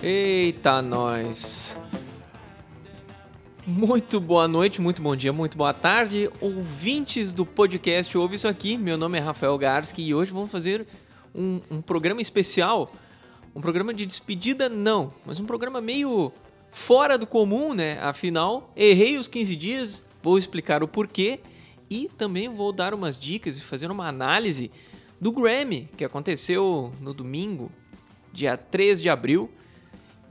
Eita, nós! Muito boa noite, muito bom dia, muito boa tarde, ouvintes do podcast Ouve Isso Aqui. Meu nome é Rafael Garski e hoje vamos fazer um, um programa especial. Um programa de despedida, não, mas um programa meio fora do comum, né? Afinal, errei os 15 dias, vou explicar o porquê e também vou dar umas dicas e fazer uma análise do Grammy que aconteceu no domingo, dia 3 de abril.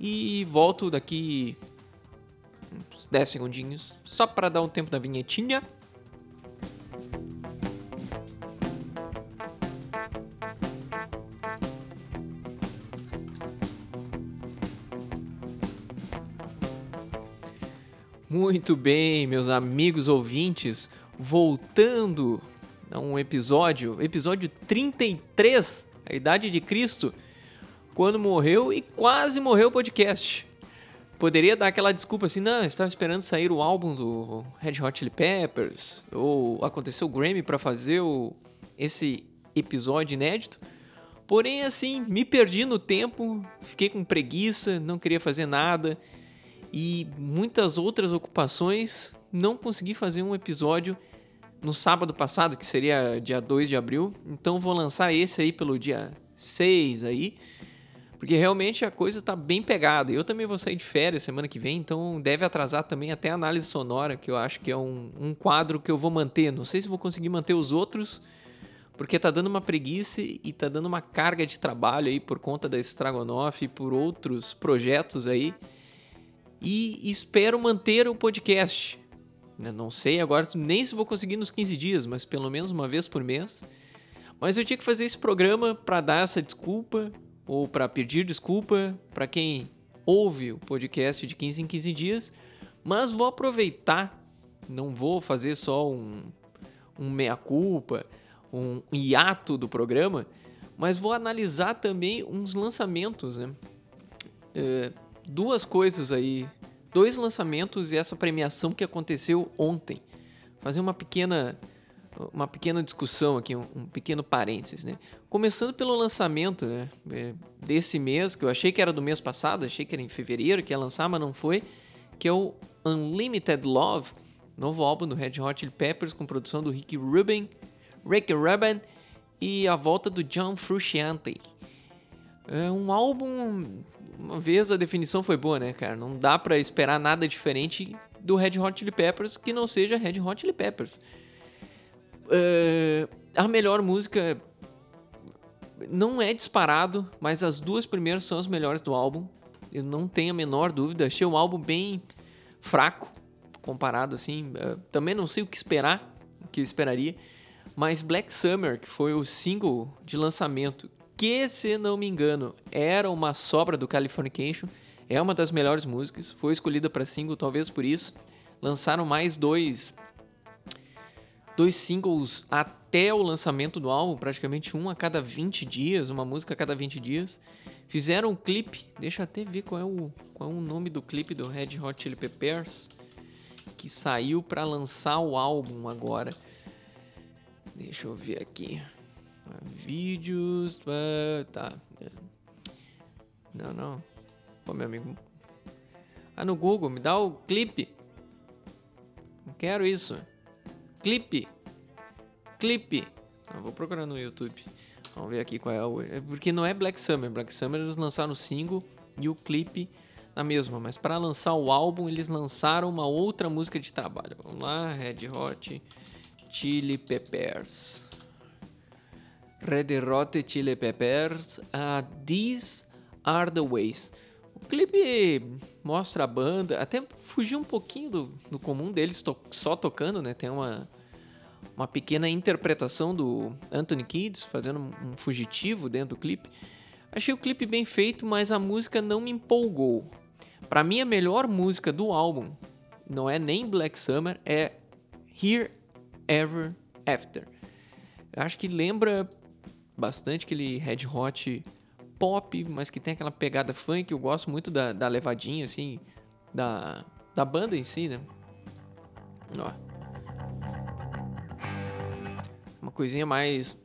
E volto daqui uns 10 segundinhos, só para dar um tempo da vinhetinha. Muito bem, meus amigos ouvintes, voltando a um episódio, episódio 33, a idade de Cristo, quando morreu e quase morreu o podcast. Poderia dar aquela desculpa assim, não, estava esperando sair o álbum do Red Hot Chili Peppers, ou aconteceu o Grammy para fazer o, esse episódio inédito. Porém, assim, me perdi no tempo, fiquei com preguiça, não queria fazer nada e muitas outras ocupações, não consegui fazer um episódio no sábado passado, que seria dia 2 de abril. Então vou lançar esse aí pelo dia 6 aí. Porque realmente a coisa tá bem pegada. Eu também vou sair de férias semana que vem, então deve atrasar também até a análise sonora, que eu acho que é um, um quadro que eu vou manter. Não sei se vou conseguir manter os outros, porque tá dando uma preguiça e tá dando uma carga de trabalho aí por conta da Estragonoff e por outros projetos aí. E espero manter o podcast. Eu não sei agora nem se vou conseguir nos 15 dias, mas pelo menos uma vez por mês. Mas eu tinha que fazer esse programa para dar essa desculpa, ou para pedir desculpa para quem ouve o podcast de 15 em 15 dias, mas vou aproveitar, não vou fazer só um, um meia-culpa, um hiato do programa, mas vou analisar também uns lançamentos, né? É, duas coisas aí, dois lançamentos e essa premiação que aconteceu ontem. Fazer uma pequena uma pequena discussão aqui, um, um, pequeno parênteses, né? Começando pelo lançamento né, é, desse mês, que eu achei que era do mês passado, achei que era em fevereiro que ia lançar, mas não foi, que é o Unlimited Love, novo álbum do Red Hot Chili Peppers com produção do Ricky Rubin, Ricky Rubin e a volta do John Frusciante. É um álbum, uma vez a definição foi boa, né, cara? Não dá para esperar nada diferente do Red Hot Chili Peppers que não seja Red Hot Chili Peppers. Uh, a melhor música não é disparado, mas as duas primeiras são as melhores do álbum. Eu não tenho a menor dúvida. Achei um álbum bem fraco comparado assim. Uh, também não sei o que esperar, o que eu esperaria. Mas Black Summer, que foi o single de lançamento, que se não me engano era uma sobra do Californication, é uma das melhores músicas. Foi escolhida para single, talvez por isso. Lançaram mais dois dois singles até o lançamento do álbum, praticamente um a cada 20 dias, uma música a cada 20 dias. Fizeram um clipe, deixa eu até ver qual é o, qual é o nome do clipe do Red Hot Chili Peppers, que saiu para lançar o álbum agora. Deixa eu ver aqui. Vídeos. Tá. Não, não. Pô, meu amigo. Ah, no Google, me dá o clipe. Não quero isso. Clipe. Clipe. Ah, vou procurar no YouTube. Vamos ver aqui qual é o. É porque não é Black Summer. Black Summer eles lançaram o single e o clipe na mesma. Mas para lançar o álbum, eles lançaram uma outra música de trabalho. Vamos lá, Red Hot Chili Peppers. Red Hot Chili Peppers. Uh, These Are the Ways. O clipe mostra a banda, até fugiu um pouquinho do, do comum deles to só tocando, né? Tem uma, uma pequena interpretação do Anthony Kids fazendo um fugitivo dentro do clipe. Achei o clipe bem feito, mas a música não me empolgou. Para mim, a melhor música do álbum não é nem Black Summer, é Here Ever After. Eu acho que lembra bastante aquele Red Hot pop, mas que tem aquela pegada funk. Eu gosto muito da, da levadinha, assim, da, da banda em si, né? Ó. Uma coisinha mais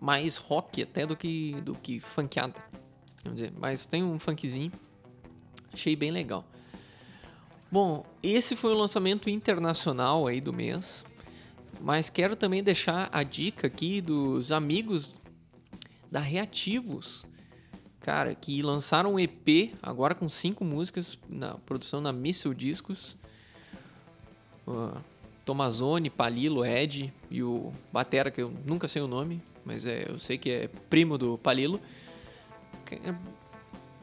mais rock até do que do que funkeada. Mas tem um funkzinho. Achei bem legal. Bom, esse foi o lançamento internacional aí do mês. Mas quero também deixar a dica aqui dos amigos da Reativos, cara, que lançaram um EP agora com cinco músicas na produção na Missile Discos. Uh, Tomazone, Palilo, Ed e o Batera, que eu nunca sei o nome, mas é, eu sei que é primo do Palilo.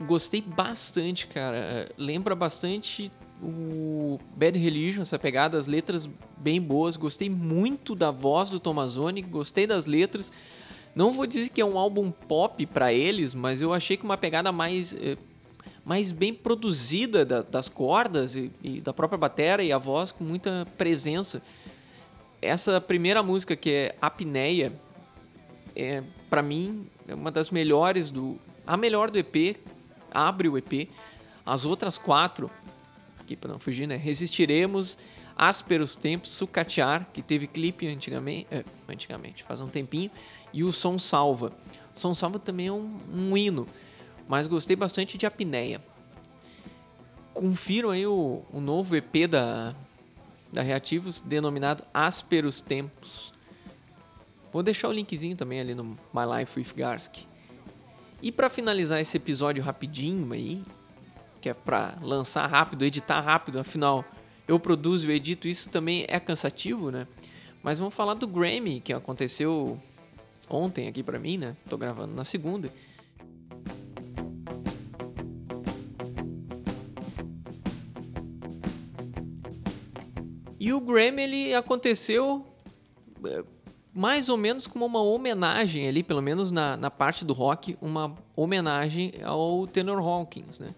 Gostei bastante, cara. Lembra bastante o Bad Religion, essa pegada, as letras bem boas. Gostei muito da voz do Tomazoni, gostei das letras. Não vou dizer que é um álbum pop para eles, mas eu achei que uma pegada mais eh, mais bem produzida da, das cordas e, e, da própria bateria e a voz com muita presença. Essa primeira música que é Apneia, é para mim é uma das melhores do a melhor do EP, abre o EP. As outras quatro aqui para não fugir, né? Resistiremos, Ásperos Tempos, Sucatear, que teve clipe antigamente, é, antigamente, faz um tempinho, e o Som Salva. O Som Salva também é um, um hino, mas gostei bastante de Apneia. Confiram aí o, o novo EP da, da Reativos, denominado Ásperos Tempos. Vou deixar o linkzinho também ali no My Life with Garski. E para finalizar esse episódio rapidinho aí, que é para lançar rápido, editar rápido, afinal eu produzo e edito, isso também é cansativo, né? Mas vamos falar do Grammy, que aconteceu ontem aqui para mim, né? Tô gravando na segunda. E o Grammy ele aconteceu é, mais ou menos como uma homenagem ali, pelo menos na, na parte do rock, uma homenagem ao Tenor Hawkins, né?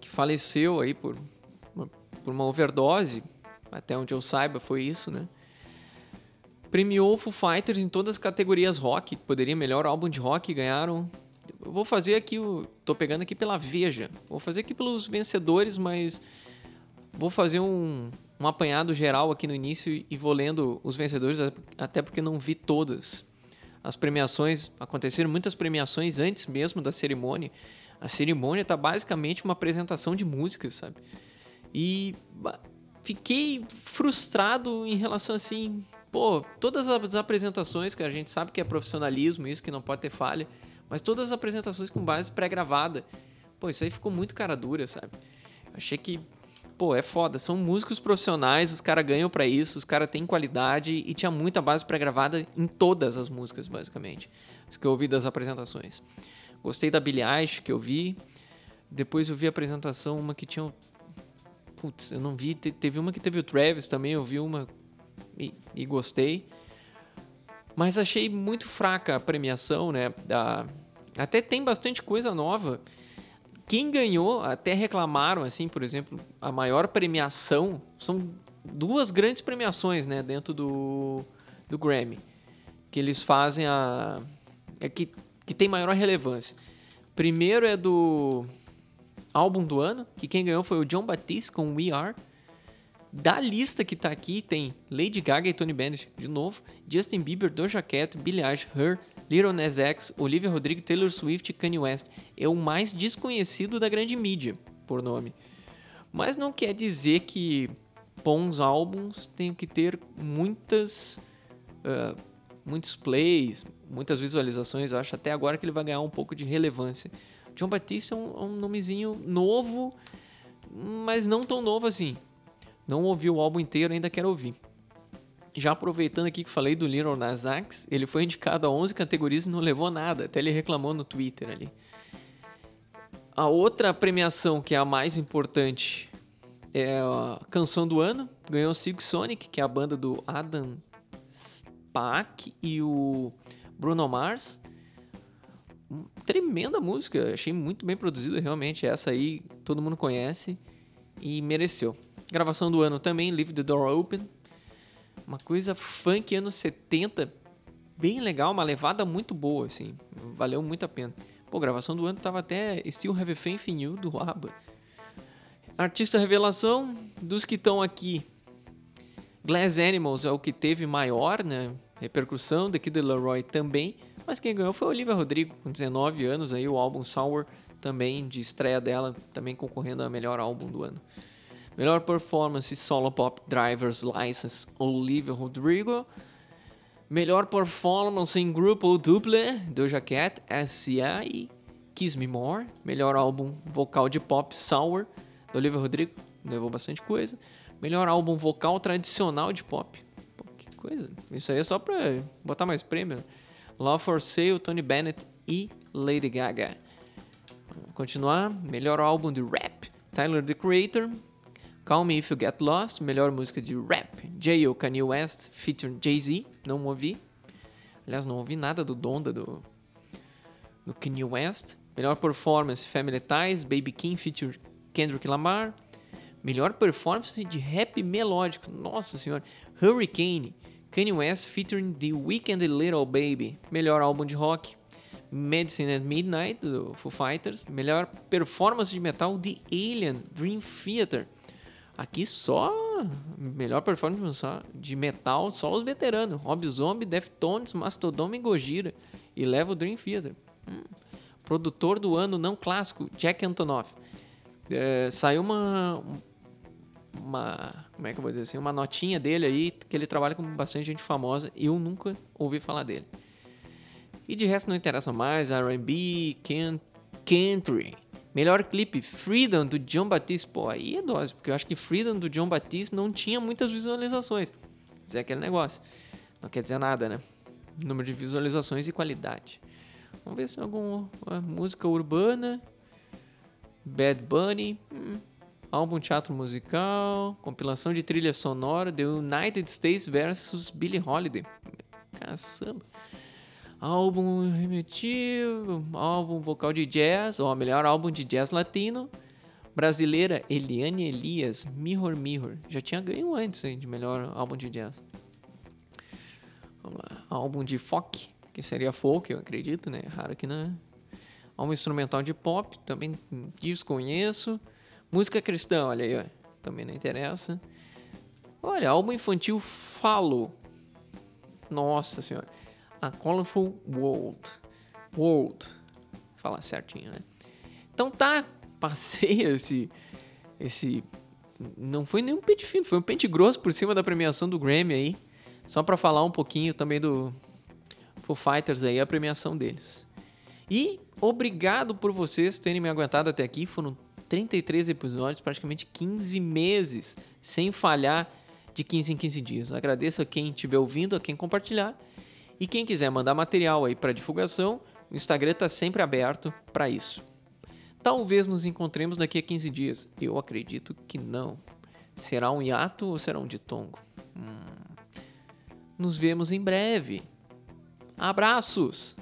que faleceu aí por por uma overdose, até onde eu saiba foi isso, né? Premiou Foo Fighters em todas as categorias rock, poderia melhor álbum de rock, ganharam. Eu vou fazer aqui o, tô pegando aqui pela Veja. Vou fazer aqui pelos vencedores, mas vou fazer um, um apanhado geral aqui no início e vou lendo os vencedores, até porque não vi todas. As premiações, aconteceram muitas premiações antes mesmo da cerimônia. A cerimônia tá basicamente uma apresentação de músicas, sabe? E fiquei frustrado em relação assim, pô, todas as apresentações que a gente sabe que é profissionalismo, isso que não pode ter falha, mas todas as apresentações com base pré-gravada. Pô, isso aí ficou muito cara dura, sabe? Achei que pô, é foda. São músicos profissionais, os caras ganham para isso, os caras têm qualidade e tinha muita base pré-gravada em todas as músicas, basicamente. As que eu ouvi das apresentações. Gostei da Billie Eilish que eu vi. Depois eu vi a apresentação, uma que tinha. Putz, eu não vi. Teve uma que teve o Travis também, eu vi uma e, e gostei. Mas achei muito fraca a premiação, né? Da... Até tem bastante coisa nova. Quem ganhou, até reclamaram, assim, por exemplo, a maior premiação. São duas grandes premiações, né? Dentro do, do Grammy. Que eles fazem a. É que que tem maior relevância. Primeiro é do álbum do ano, que quem ganhou foi o John Batiste com We Are. Da lista que tá aqui tem Lady Gaga e Tony Bennett de novo, Justin Bieber, Doja Cat, Billie Eilish, Her, Little Nas X, Olivia Rodrigo, Taylor Swift e Kanye West. É o mais desconhecido da grande mídia, por nome. Mas não quer dizer que bons álbuns tenham que ter muitas... Uh, muitos plays, muitas visualizações. Eu acho até agora que ele vai ganhar um pouco de relevância. John Batista é um, é um nomezinho novo, mas não tão novo assim. Não ouvi o álbum inteiro, ainda quero ouvir. Já aproveitando aqui que falei do Little Nas X, ele foi indicado a 11 categorias e não levou nada, até ele reclamou no Twitter ali. A outra premiação, que é a mais importante, é a Canção do Ano. Ganhou Sig Sonic, que é a banda do Adam Pac e o Bruno Mars. Tremenda música, achei muito bem produzida, realmente. Essa aí todo mundo conhece e mereceu. Gravação do ano também, Leave the Door Open. Uma coisa funk anos 70, bem legal, uma levada muito boa, assim. Valeu muito a pena. Pô, gravação do ano tava até Still Have Faith in You do ABBA. Artista revelação dos que estão aqui. Glass Animals é o que teve maior né, repercussão, The Kid Leroy também, mas quem ganhou foi Olivia Rodrigo, com 19 anos, aí o álbum Sour também de estreia dela, também concorrendo a melhor álbum do ano. Melhor performance solo pop Driver's License Olivia Rodrigo. Melhor performance em grupo ou duple Doja Cat, S.A. e Kiss Me More. Melhor álbum vocal de pop Sour do Olivia Rodrigo, levou bastante coisa. Melhor álbum vocal tradicional de pop. Pô, que coisa. Isso aí é só pra botar mais prêmio. Love for Sale, Tony Bennett e Lady Gaga. Vamos continuar. Melhor álbum de rap, Tyler the Creator. Call Me If You Get Lost, melhor música de rap, J.O. Kanye West, featuring Jay-Z, não ouvi. Aliás, não ouvi nada do Donda do, do Kanye West. Melhor performance, Family Ties, Baby King, featuring Kendrick Lamar. Melhor performance de rap melódico, nossa senhora, Hurricane, Kanye West, featuring The Weeknd e Little Baby. Melhor álbum de rock, Medicine at Midnight, do Foo Fighters. Melhor performance de metal, The Alien, Dream Theater. Aqui só melhor performance de metal, só os veteranos. Rob Zombie, Deftones, Mastodon e Gojira. E leva o Dream Theater. Hum. Produtor do ano não clássico, Jack Antonoff. É, saiu uma, uma. Como é que eu vou dizer assim? Uma notinha dele aí, que ele trabalha com bastante gente famosa. E eu nunca ouvi falar dele. E de resto não interessa mais. RB, Country. Melhor clipe, Freedom, do John Batiste. Pô, aí é dose, porque eu acho que Freedom, do John Batiste, não tinha muitas visualizações. Mas é aquele negócio. Não quer dizer nada, né? Número de visualizações e qualidade. Vamos ver se tem alguma música urbana. Bad Bunny. Hum, álbum teatro musical. Compilação de trilha sonora. The United States versus Billie Holiday. Caçamba álbum remetido, álbum vocal de jazz, ou melhor, álbum de jazz latino. Brasileira Eliane Elias, Mirror Mirror. Já tinha ganho antes hein, de melhor álbum de jazz. Vamos lá. Álbum de folk, que seria folk, eu acredito, né? Raro que não é. Álbum instrumental de pop, também desconheço. Música cristã, olha aí, ó. também não interessa. Olha, álbum infantil Falo. Nossa senhora. A Colorful World. World. Falar certinho, né? Então tá, passei esse. Esse. Não foi nem um pente fino, foi um pente grosso por cima da premiação do Grammy aí. Só para falar um pouquinho também do Foo Fighters aí, a premiação deles. E obrigado por vocês terem me aguentado até aqui. Foram 33 episódios, praticamente 15 meses, sem falhar de 15 em 15 dias. Agradeço a quem estiver ouvindo, a quem compartilhar. E quem quiser mandar material aí para divulgação, o Instagram está sempre aberto para isso. Talvez nos encontremos daqui a 15 dias. Eu acredito que não. Será um hiato ou será um ditongo? Hum. Nos vemos em breve. Abraços!